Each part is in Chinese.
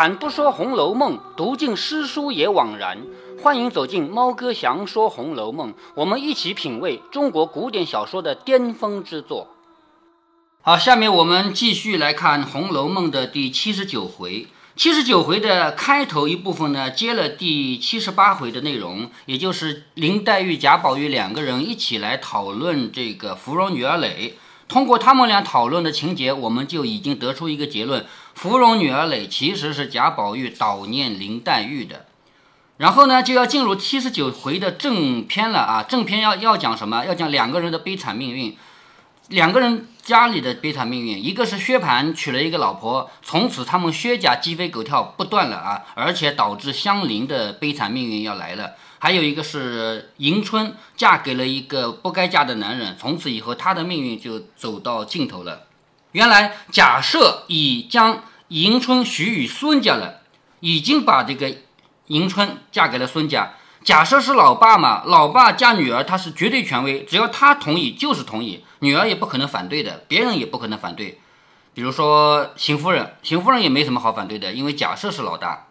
开坛不说《红楼梦》，读尽诗书也枉然。欢迎走进猫哥祥说《红楼梦》，我们一起品味中国古典小说的巅峰之作。好，下面我们继续来看《红楼梦》的第七十九回。七十九回的开头一部分呢，接了第七十八回的内容，也就是林黛玉、贾宝玉两个人一起来讨论这个芙蓉女儿蕾。通过他们俩讨论的情节，我们就已经得出一个结论：芙蓉女儿蕾其实是贾宝玉悼念林黛玉的。然后呢，就要进入七十九回的正片了啊！正片要要讲什么？要讲两个人的悲惨命运，两个人家里的悲惨命运。一个是薛蟠娶了一个老婆，从此他们薛家鸡飞狗跳不断了啊，而且导致香菱的悲惨命运要来了。还有一个是迎春嫁给了一个不该嫁的男人，从此以后她的命运就走到尽头了。原来贾赦已将迎春许与孙家了，已经把这个迎春嫁给了孙家。贾赦是老爸嘛，老爸嫁女儿他是绝对权威，只要他同意就是同意，女儿也不可能反对的，别人也不可能反对。比如说邢夫人，邢夫人也没什么好反对的，因为贾赦是老大。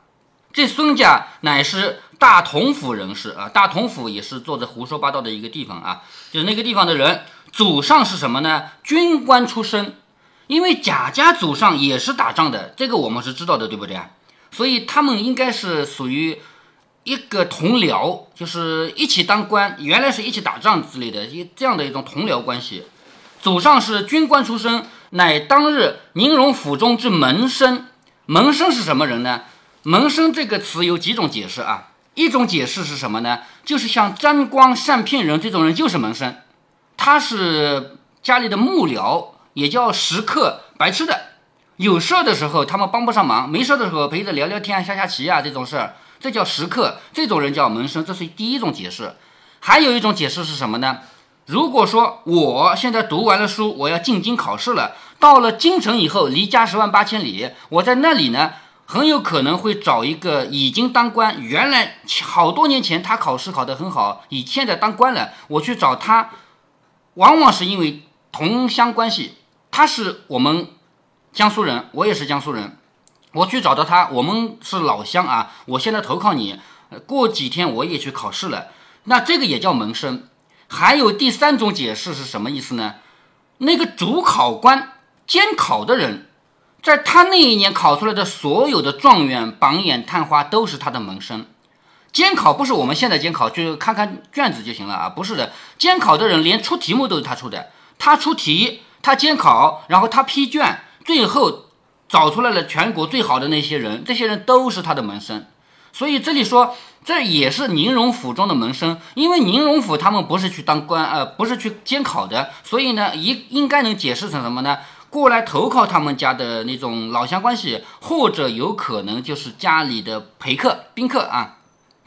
这孙家乃是大同府人士啊，大同府也是做着胡说八道的一个地方啊，就是那个地方的人，祖上是什么呢？军官出身，因为贾家祖上也是打仗的，这个我们是知道的，对不对啊？所以他们应该是属于一个同僚，就是一起当官，原来是一起打仗之类的，一这样的一种同僚关系。祖上是军官出身，乃当日宁荣府中之门生。门生是什么人呢？门生这个词有几种解释啊？一种解释是什么呢？就是像沾光、善骗人这种人就是门生，他是家里的幕僚，也叫食客、白吃的。有事儿的时候他们帮不上忙，没事的时候陪着聊聊天、下下棋啊这种事儿，这叫食客。这种人叫门生，这是第一种解释。还有一种解释是什么呢？如果说我现在读完了书，我要进京考试了，到了京城以后，离家十万八千里，我在那里呢。很有可能会找一个已经当官，原来好多年前他考试考得很好，以现在当官了，我去找他，往往是因为同乡关系，他是我们江苏人，我也是江苏人，我去找到他，我们是老乡啊，我现在投靠你，过几天我也去考试了，那这个也叫门生。还有第三种解释是什么意思呢？那个主考官监考的人。在他那一年考出来的所有的状元、榜眼、探花都是他的门生。监考不是我们现在监考，就看看卷子就行了啊，不是的。监考的人连出题目都是他出的，他出题，他监考，然后他批卷，最后找出来了全国最好的那些人，这些人都是他的门生。所以这里说，这也是宁荣府中的门生，因为宁荣府他们不是去当官，呃，不是去监考的，所以呢，应应该能解释成什么呢？过来投靠他们家的那种老乡关系，或者有可能就是家里的陪客、宾客啊。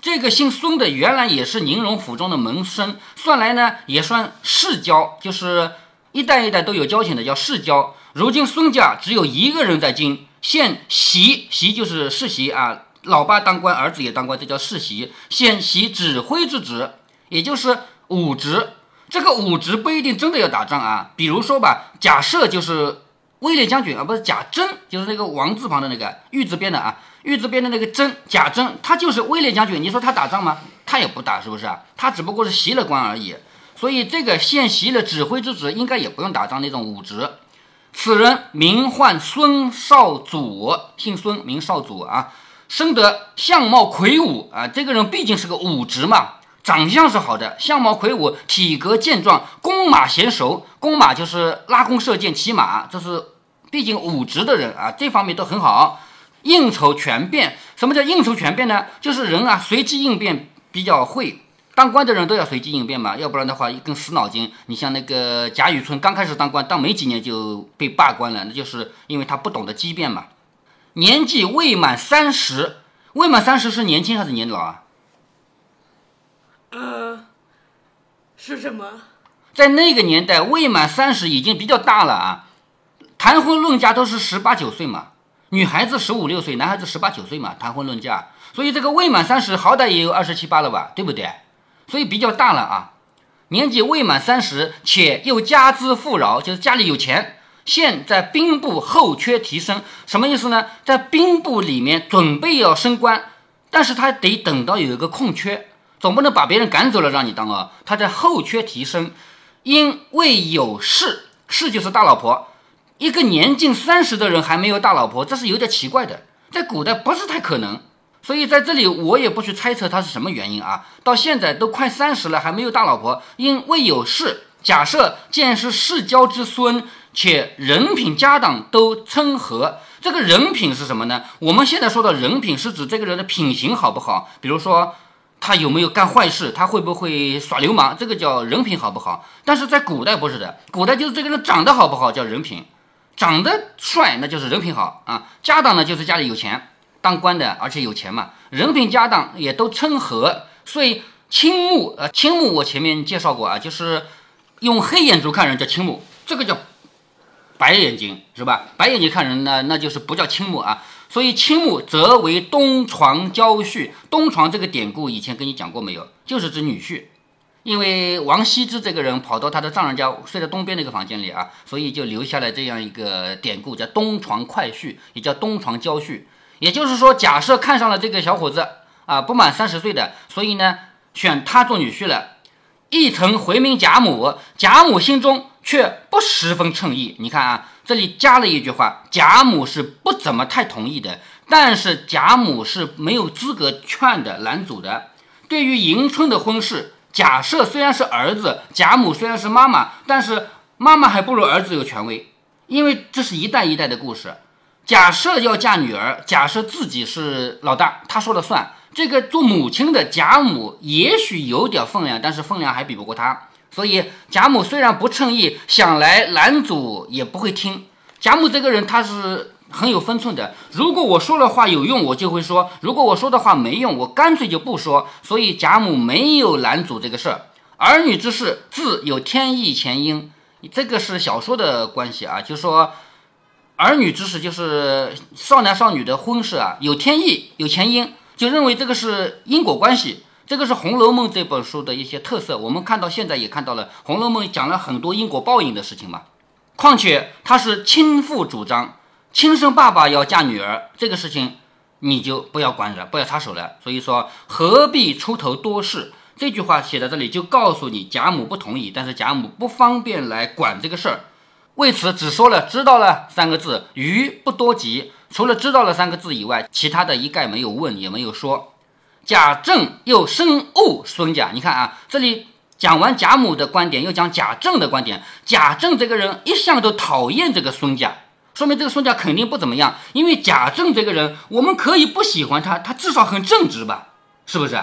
这个姓孙的原来也是宁荣府中的门生，算来呢也算世交，就是一代一代都有交情的，叫世交。如今孙家只有一个人在京，现袭袭就是世袭啊，老爸当官，儿子也当官，这叫世袭。现袭指挥之职，也就是武职。这个武职不一定真的要打仗啊，比如说吧，假设就是威廉将军啊，不是贾珍，就是那个王字旁的那个玉字边的啊，玉字边的那个珍，贾珍，他就是威廉将军。你说他打仗吗？他也不打，是不是啊？他只不过是袭了官而已。所以这个现袭了指挥之职，应该也不用打仗那种武职。此人名唤孙少祖，姓孙，名少祖啊，生得相貌魁梧啊，这个人毕竟是个武职嘛。长相是好的，相貌魁梧，体格健壮，弓马娴熟。弓马就是拉弓射箭、骑马，这是毕竟武职的人啊，这方面都很好。应酬全变，什么叫应酬全变呢？就是人啊，随机应变比较会。当官的人都要随机应变嘛，要不然的话一根死脑筋。你像那个贾雨村，刚开始当官，当没几年就被罢官了，那就是因为他不懂得机变嘛。年纪未满三十，未满三十是年轻还是年老啊？呃，是什么？在那个年代，未满三十已经比较大了啊。谈婚论嫁都是十八九岁嘛，女孩子十五六岁，男孩子十八九岁嘛，谈婚论嫁。所以这个未满三十，好歹也有二十七八了吧，对不对？所以比较大了啊。年纪未满三十，且又家资富饶，就是家里有钱，现在兵部后缺提升，什么意思呢？在兵部里面准备要升官，但是他得等到有一个空缺，总不能把别人赶走了让你当啊。他在后缺提升，因为有事，事就是大老婆。一个年近三十的人还没有大老婆，这是有点奇怪的，在古代不是太可能。所以在这里我也不去猜测他是什么原因啊。到现在都快三十了还没有大老婆，因未有事。假设见是世交之孙，且人品家当都称和，这个人品是什么呢？我们现在说的人品是指这个人的品行好不好？比如说他有没有干坏事，他会不会耍流氓，这个叫人品好不好？但是在古代不是的，古代就是这个人长得好不好叫人品。长得帅，那就是人品好啊。家当呢，就是家里有钱，当官的，而且有钱嘛。人品家当也都称和，所以青目，呃，青目我前面介绍过啊，就是用黑眼珠看人叫青目，这个叫白眼睛，是吧？白眼睛看人呢，那就是不叫青目啊。所以青木则为东床娇婿。东床这个典故以前跟你讲过没有？就是指女婿。因为王羲之这个人跑到他的丈人家睡在东边那个房间里啊，所以就留下了这样一个典故，叫东床快婿，也叫东床娇婿。也就是说，假设看上了这个小伙子啊，不满三十岁的，所以呢，选他做女婿了。一曾回民贾母，贾母心中却不十分称意。你看啊，这里加了一句话，贾母是不怎么太同意的，但是贾母是没有资格劝的，拦阻的。对于迎春的婚事。假设虽然是儿子，贾母虽然是妈妈，但是妈妈还不如儿子有权威，因为这是一代一代的故事。假设要嫁女儿，假设自己是老大，他说了算。这个做母亲的贾母也许有点分量，但是分量还比不过他。所以贾母虽然不称意，想来拦阻也不会听。贾母这个人，他是。很有分寸的。如果我说的话有用，我就会说；如果我说的话没用，我干脆就不说。所以贾母没有拦阻这个事儿。儿女之事自有天意前因，这个是小说的关系啊。就说儿女之事就是少男少女的婚事啊，有天意有前因，就认为这个是因果关系。这个是《红楼梦》这本书的一些特色。我们看到现在也看到了，《红楼梦》讲了很多因果报应的事情嘛。况且他是亲父主张。亲生爸爸要嫁女儿这个事情，你就不要管了，不要插手了。所以说何必出头多事？这句话写在这里，就告诉你贾母不同意，但是贾母不方便来管这个事儿，为此只说了知道了三个字，余不多及。除了知道了三个字以外，其他的一概没有问，也没有说。贾政又深恶孙家，你看啊，这里讲完贾母的观点，又讲贾政的观点。贾政这个人一向都讨厌这个孙家。说明这个孙家肯定不怎么样，因为贾政这个人，我们可以不喜欢他，他至少很正直吧？是不是？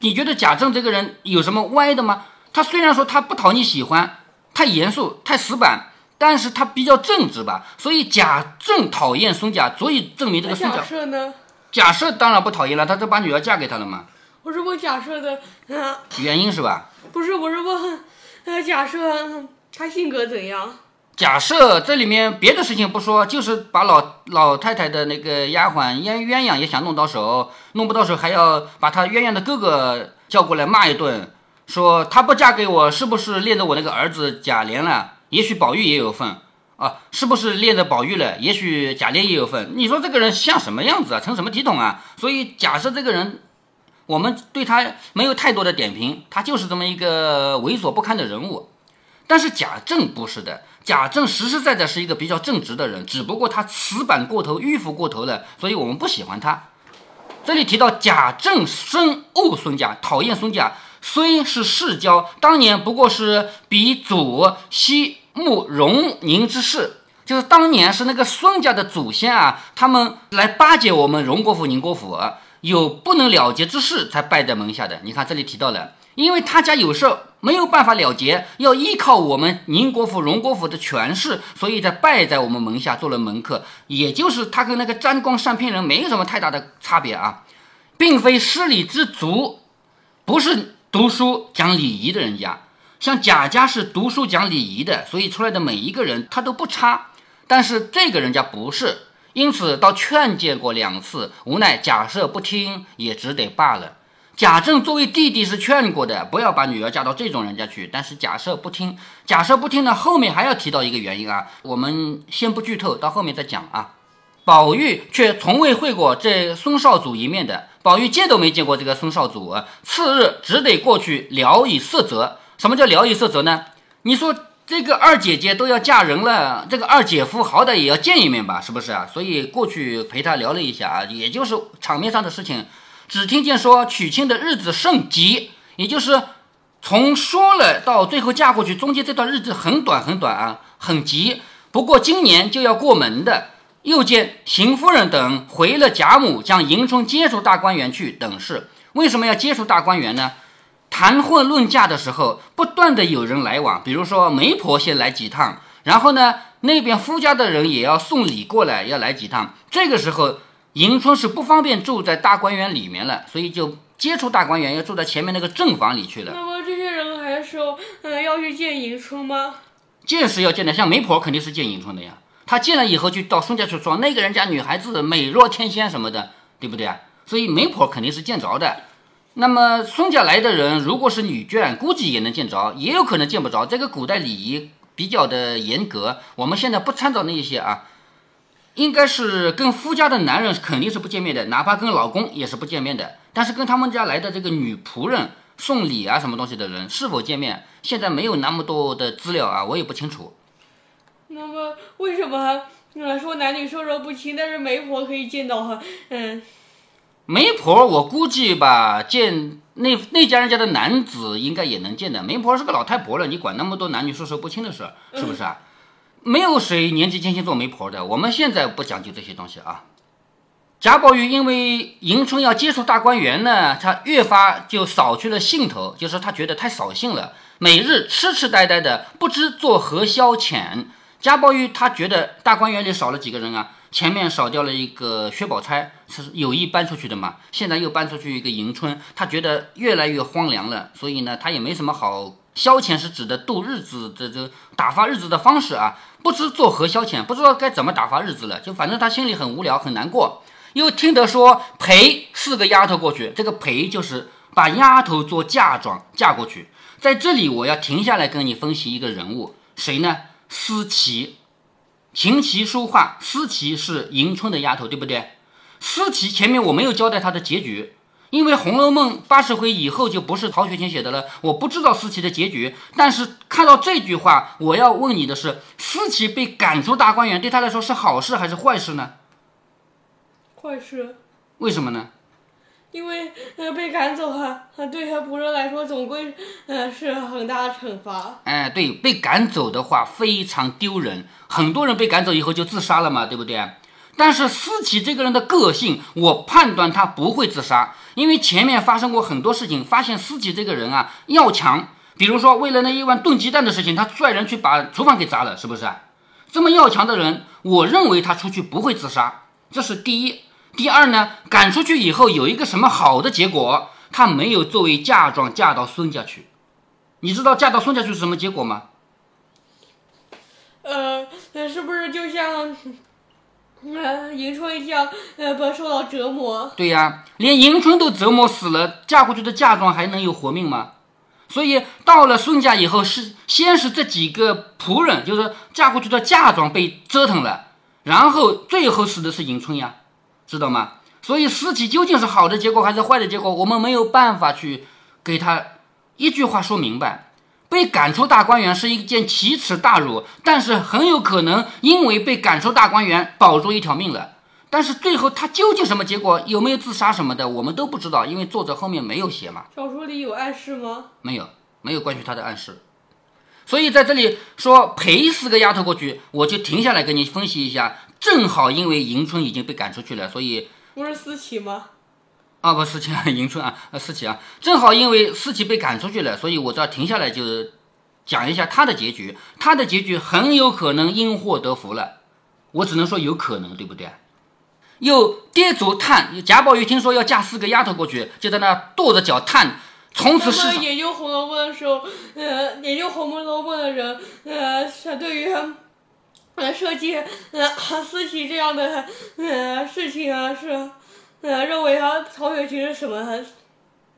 你觉得贾政这个人有什么歪的吗？他虽然说他不讨你喜欢，太严肃、太死板，但是他比较正直吧？所以贾政讨厌孙贾，足以证明这个孙贾。假设呢？假设当然不讨厌了，他都把女儿嫁给他了嘛。我是问假设的，嗯，原因是吧？不是，我是问，呃，假设他性格怎样？假设这里面别的事情不说，就是把老老太太的那个丫鬟鸳鸳鸯也想弄到手，弄不到手还要把她鸳鸯的哥哥叫过来骂一顿，说她不嫁给我是不是恋着我那个儿子贾琏了？也许宝玉也有份啊，是不是恋着宝玉了？也许贾琏也有份。你说这个人像什么样子啊？成什么体统啊？所以假设这个人，我们对他没有太多的点评，他就是这么一个猥琐不堪的人物。但是贾政不是的。贾政实实在在是一个比较正直的人，只不过他死板过头、迂腐过头了，所以我们不喜欢他。这里提到贾政深恶孙家，讨厌孙家，虽是世交，当年不过是比祖西慕容宁之事，就是当年是那个孙家的祖先啊，他们来巴结我们荣国府、宁国府，有不能了结之事才拜在门下的。你看这里提到了。因为他家有事没有办法了结，要依靠我们宁国府、荣国府的权势，所以在拜在我们门下做了门客。也就是他跟那个沾光善骗人没有什么太大的差别啊，并非失礼之族，不是读书讲礼仪的人家。像贾家是读书讲礼仪的，所以出来的每一个人他都不差。但是这个人家不是，因此倒劝诫过两次，无奈贾赦不听，也只得罢了。贾政作为弟弟是劝过的，不要把女儿嫁到这种人家去。但是贾赦不听，贾赦不听呢，后面还要提到一个原因啊，我们先不剧透，到后面再讲啊。宝玉却从未会过这孙少祖一面的，宝玉见都没见过这个孙少祖。次日只得过去聊以色泽。什么叫聊以色泽呢？你说这个二姐姐都要嫁人了，这个二姐夫好歹也要见一面吧，是不是啊？所以过去陪他聊了一下啊，也就是场面上的事情。只听见说娶亲的日子甚急，也就是从说了到最后嫁过去，中间这段日子很短很短啊，很急。不过今年就要过门的，又见邢夫人等回了贾母，将迎春接出大观园去等事。为什么要接出大观园呢？谈婚论嫁的时候，不断的有人来往，比如说媒婆先来几趟，然后呢那边夫家的人也要送礼过来，要来几趟。这个时候。迎春是不方便住在大观园里面了，所以就接触大观园，要住在前面那个正房里去了。那么这些人还说，嗯，要去见迎春吗？见是要见的，像媒婆肯定是见迎春的呀。她见了以后，就到孙家去说那个人家女孩子美若天仙什么的，对不对啊？所以媒婆肯定是见着的。那么孙家来的人，如果是女眷，估计也能见着，也有可能见不着。这个古代礼仪比较的严格，我们现在不参照那些啊。应该是跟夫家的男人肯定是不见面的，哪怕跟老公也是不见面的。但是跟他们家来的这个女仆人送礼啊什么东西的人是否见面，现在没有那么多的资料啊，我也不清楚。那么为什么说男女授受不亲，但是媒婆可以见到哈？嗯，媒婆我估计吧，见那那家人家的男子应该也能见的。媒婆是个老太婆了，你管那么多男女授受不亲的事，是不是啊？没有谁年纪轻轻做媒婆的，我们现在不讲究这些东西啊。贾宝玉因为迎春要接触大观园呢，他越发就扫去了兴头，就是他觉得太扫兴了，每日痴痴呆呆的，不知作何消遣。贾宝玉他觉得大观园里少了几个人啊，前面少掉了一个薛宝钗，是有意搬出去的嘛，现在又搬出去一个迎春，他觉得越来越荒凉了，所以呢，他也没什么好。消遣是指的度日子，这这打发日子的方式啊，不知作何消遣，不知道该怎么打发日子了，就反正他心里很无聊，很难过。又听得说陪四个丫头过去，这个陪就是把丫头做嫁妆嫁过去。在这里我要停下来跟你分析一个人物，谁呢？思琪，琴棋书画，思琪是迎春的丫头，对不对？思琪前面我没有交代她的结局。因为《红楼梦》八十回以后就不是曹雪芹写的了，我不知道思琪的结局。但是看到这句话，我要问你的是：思琪被赶出大观园，对他来说是好事还是坏事呢？坏事。为什么呢？因为呃被赶走哈，对他仆人来说总归呃是很大的惩罚。哎，对，被赶走的话非常丢人，很多人被赶走以后就自杀了嘛，对不对？但是思琪这个人的个性，我判断他不会自杀，因为前面发生过很多事情，发现思琪这个人啊要强。比如说为了那一碗炖鸡蛋的事情，他率人去把厨房给砸了，是不是？这么要强的人，我认为他出去不会自杀，这是第一。第二呢，赶出去以后有一个什么好的结果？她没有作为嫁妆嫁到孙家去。你知道嫁到孙家去是什么结果吗？呃，那是不是就像？呃，迎春一样，呃，不受到折磨。对呀，连迎春都折磨死了，嫁过去的嫁妆还能有活命吗？所以到了孙家以后，是先是这几个仆人，就是嫁过去的嫁妆被折腾了，然后最后死的是迎春呀，知道吗？所以尸体究竟是好的结果还是坏的结果，我们没有办法去给他一句话说明白。被赶出大观园是一件奇耻大辱，但是很有可能因为被赶出大观园保住一条命了。但是最后他究竟什么结果，有没有自杀什么的，我们都不知道，因为作者后面没有写嘛。小说里有暗示吗？没有，没有关于他的暗示。所以在这里说陪四个丫头过去，我就停下来给你分析一下。正好因为迎春已经被赶出去了，所以不是思琪吗？啊，不，思琪啊，迎春啊，呃，思琪啊，正好因为思琪被赶出去了，所以我这要停下来，就讲一下他的结局。他的结局很有可能因祸得福了，我只能说有可能，对不对？又跌足叹，贾宝玉听说要嫁四个丫头过去，就在那跺着脚叹。从此是研究《红楼梦》的时候，呃，研究《红楼梦》的人，呃，相对于呃设计呃思琪这样的呃事情啊是。呃，认为啊，曹雪芹是什么？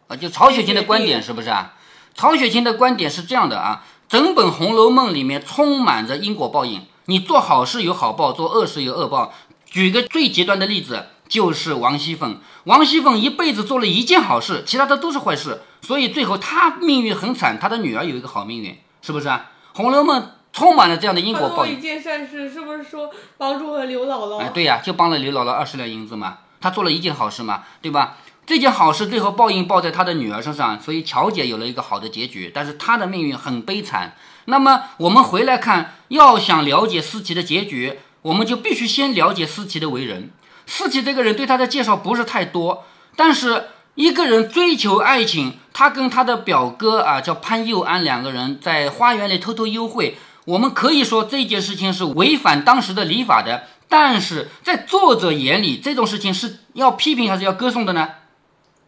啊，就曹雪芹的观点是不是啊？曹雪芹的观点是这样的啊，整本《红楼梦》里面充满着因果报应，你做好事有好报，做恶事有恶报。举个最极端的例子，就是王熙凤。王熙凤一辈子做了一件好事，其他的都是坏事，所以最后她命运很惨，她的女儿有一个好命运，是不是啊？《红楼梦》充满了这样的因果报应。一件善事，是不是说帮助了刘姥姥？哎，对呀，就帮了刘姥姥二十两银子嘛。他做了一件好事嘛，对吧？这件好事最后报应报在他的女儿身上，所以乔姐有了一个好的结局，但是她的命运很悲惨。那么我们回来看，要想了解思琪的结局。我们就必须先了解思琪的为人。思琪这个人对他的介绍不是太多，但是一个人追求爱情，他跟他的表哥啊叫潘佑安两个人在花园里偷偷幽会。我们可以说这件事情是违反当时的礼法的，但是在作者眼里，这种事情是要批评还是要歌颂的呢？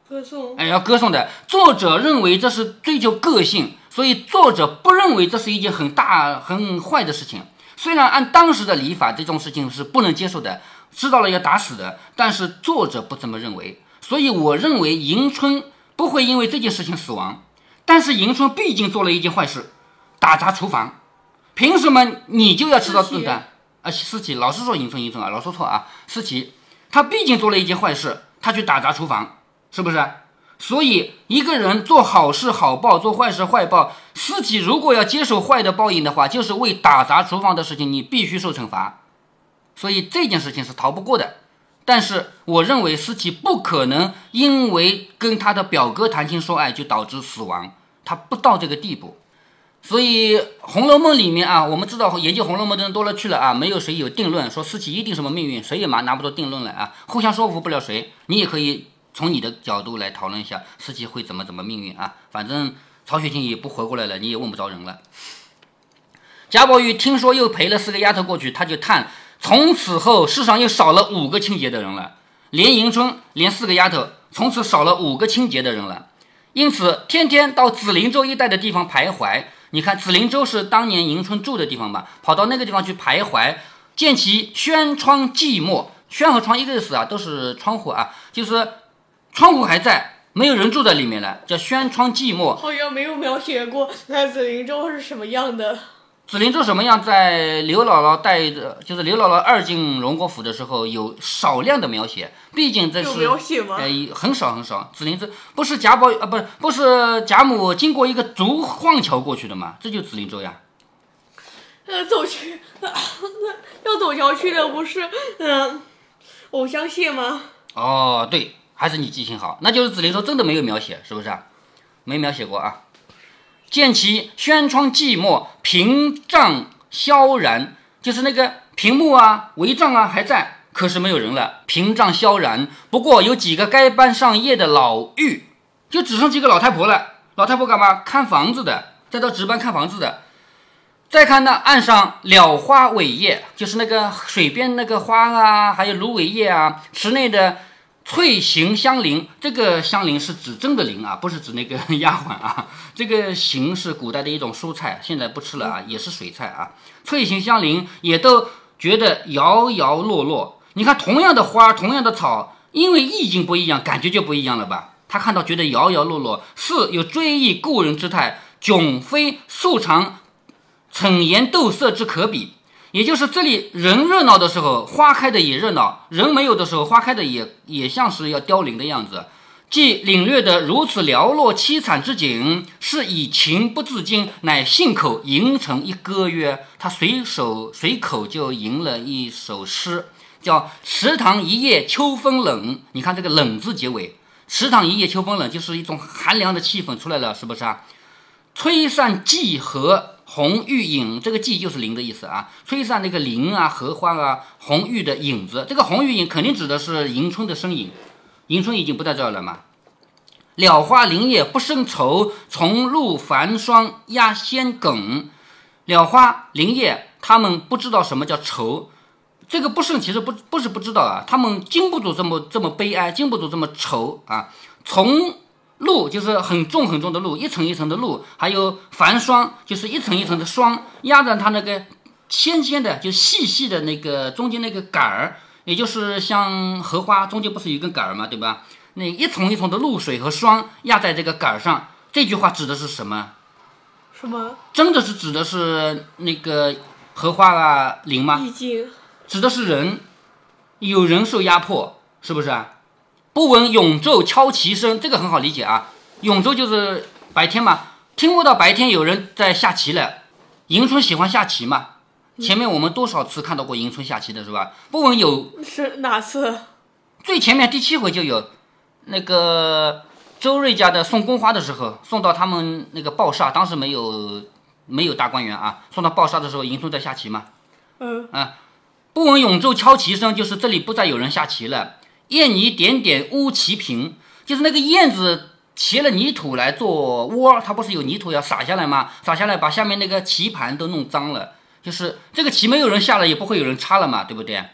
歌颂。哎，要歌颂的。作者认为这是追求个性，所以作者不认为这是一件很大很坏的事情。虽然按当时的礼法，这种事情是不能接受的，知道了要打死的，但是作者不这么认为，所以我认为迎春不会因为这件事情死亡。但是迎春毕竟做了一件坏事，打砸厨房，凭什么你就要吃到顿单？啊，思琪，老是说迎春，迎春啊，老说错啊，思琪，他毕竟做了一件坏事，他去打砸厨房，是不是？所以，一个人做好事好报，做坏事坏报。思琪如果要接受坏的报应的话，就是为打砸厨房的事情，你必须受惩罚。所以这件事情是逃不过的。但是，我认为思琪不可能因为跟他的表哥谈情说爱就导致死亡，他不到这个地步。所以，《红楼梦》里面啊，我们知道研究《红楼梦》的人多了去了啊，没有谁有定论说思琪一定什么命运，谁也拿拿不出定论来啊，互相说服不了谁。你也可以。从你的角度来讨论一下，司机会怎么怎么命运啊？反正曹雪芹也不活过来了，你也问不着人了。贾宝玉听说又陪了四个丫头过去，他就叹：从此后世上又少了五个清洁的人了，连迎春，连四个丫头，从此少了五个清洁的人了。因此，天天到紫林洲一带的地方徘徊。你看，紫林洲是当年迎春住的地方吧？跑到那个地方去徘徊，见其轩窗寂寞，轩和窗一个意思啊，都是窗户啊，就是。窗户还在，没有人住在里面了，叫轩窗寂寞。好像没有描写过那紫林洲是什么样的。紫菱洲什么样，在刘姥姥带着，就是刘姥姥二进荣国府的时候，有少量的描写。毕竟这是描写吗？呃，很少很少。紫菱洲不是贾宝啊，不是不是贾母经过一个竹晃桥过去的吗？这就紫菱洲呀。呃，走去，要走桥去的不是嗯，藕香榭吗？哦，对。还是你记性好，那就是紫菱洲真的没有描写，是不是啊？没描写过啊。见其轩窗寂寞，屏障萧然，就是那个屏幕啊、帷帐啊还在，可是没有人了，屏障萧然。不过有几个该班上夜的老妪，就只剩几个老太婆了。老太婆干嘛？看房子的，在这值班看房子的。再看那岸上蓼花苇叶，就是那个水边那个花啊，还有芦苇叶啊，池内的。翠行香菱，这个香菱是指真的菱啊，不是指那个 丫鬟啊。这个行是古代的一种蔬菜，现在不吃了啊，也是水菜啊。翠行香菱也都觉得摇摇落落。你看，同样的花，同样的草，因为意境不一样，感觉就不一样了吧？他看到觉得摇摇落落，似有追忆故人之态，迥非素常逞颜斗色之可比。也就是这里人热闹的时候，花开的也热闹；人没有的时候，花开的也也像是要凋零的样子。既领略的如此寥落凄惨之景，是以情不自禁，乃信口吟成一歌曰：“他随手随口就吟了一首诗，叫‘池塘一夜秋风冷’。你看这个‘冷’字结尾，‘池塘一夜秋风冷’就是一种寒凉的气氛出来了，是不是啊？吹散寄荷。”红玉影，这个霁就是灵的意思啊。吹散那个灵啊，荷花啊，红玉的影子。这个红玉影肯定指的是迎春的身影。迎春已经不在这儿了嘛。了花林叶不胜愁，重露繁霜压仙梗。了花林叶，他们不知道什么叫愁。这个不胜其实不不是不知道啊，他们经不住这么这么悲哀，经不住这么愁啊。从露就是很重很重的露，一层一层的露，还有繁霜，就是一层一层的霜压在它那个尖尖的，就细细的那个中间那个杆儿，也就是像荷花中间不是有一根杆儿嘛，对吧？那一丛一丛的露水和霜压在这个杆儿上。这句话指的是什么？什么？真的是指的是那个荷花啊林吗？意境。指的是人，有人受压迫，是不是啊？不闻永昼敲棋声，这个很好理解啊。永昼就是白天嘛，听不到白天有人在下棋了。迎春喜欢下棋嘛？前面我们多少次看到过迎春下棋的是吧？不闻有是哪次？最前面第七回就有，那个周瑞家的送宫花的时候，送到他们那个报厦，当时没有没有大观园啊，送到报厦的时候，迎春在下棋嘛。嗯啊，不闻永昼敲棋声，就是这里不再有人下棋了。燕泥点点污棋平，就是那个燕子骑了泥土来做窝，它不是有泥土要撒下来吗？撒下来把下面那个棋盘都弄脏了，就是这个棋没有人下了，也不会有人插了嘛，对不对？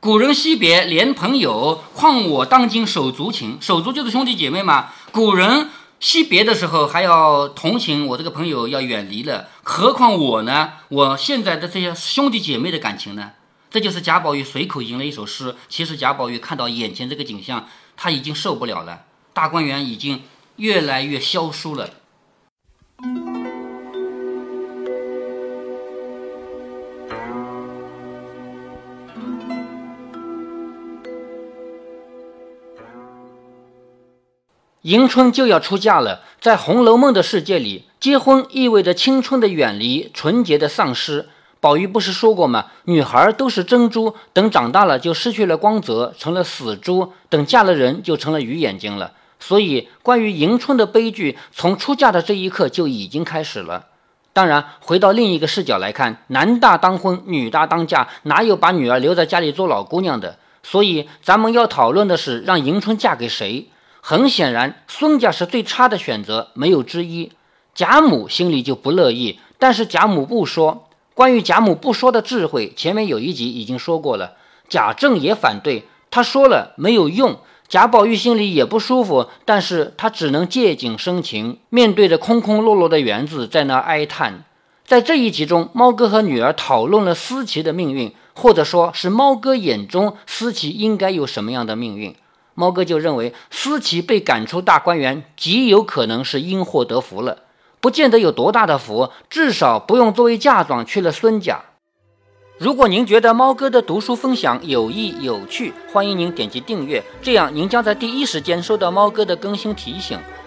古人惜别连朋友，况我当今手足情？手足就是兄弟姐妹嘛。古人惜别的时候还要同情我这个朋友要远离了，何况我呢？我现在的这些兄弟姐妹的感情呢？这就是贾宝玉随口吟了一首诗。其实贾宝玉看到眼前这个景象，他已经受不了了。大观园已经越来越消疏了。迎春就要出嫁了，在《红楼梦》的世界里，结婚意味着青春的远离，纯洁的丧失。宝玉不是说过吗？女孩都是珍珠，等长大了就失去了光泽，成了死珠；等嫁了人，就成了鱼眼睛了。所以，关于迎春的悲剧，从出嫁的这一刻就已经开始了。当然，回到另一个视角来看，男大当婚，女大当嫁，哪有把女儿留在家里做老姑娘的？所以，咱们要讨论的是让迎春嫁给谁。很显然，孙家是最差的选择，没有之一。贾母心里就不乐意，但是贾母不说。关于贾母不说的智慧，前面有一集已经说过了。贾政也反对，他说了没有用。贾宝玉心里也不舒服，但是他只能借景生情，面对着空空落落的园子，在那哀叹。在这一集中，猫哥和女儿讨论了思琪的命运，或者说是猫哥眼中思琪应该有什么样的命运。猫哥就认为，思琪被赶出大观园，极有可能是因祸得福了。不见得有多大的福，至少不用作为嫁妆去了孙家。如果您觉得猫哥的读书分享有益有趣，欢迎您点击订阅，这样您将在第一时间收到猫哥的更新提醒。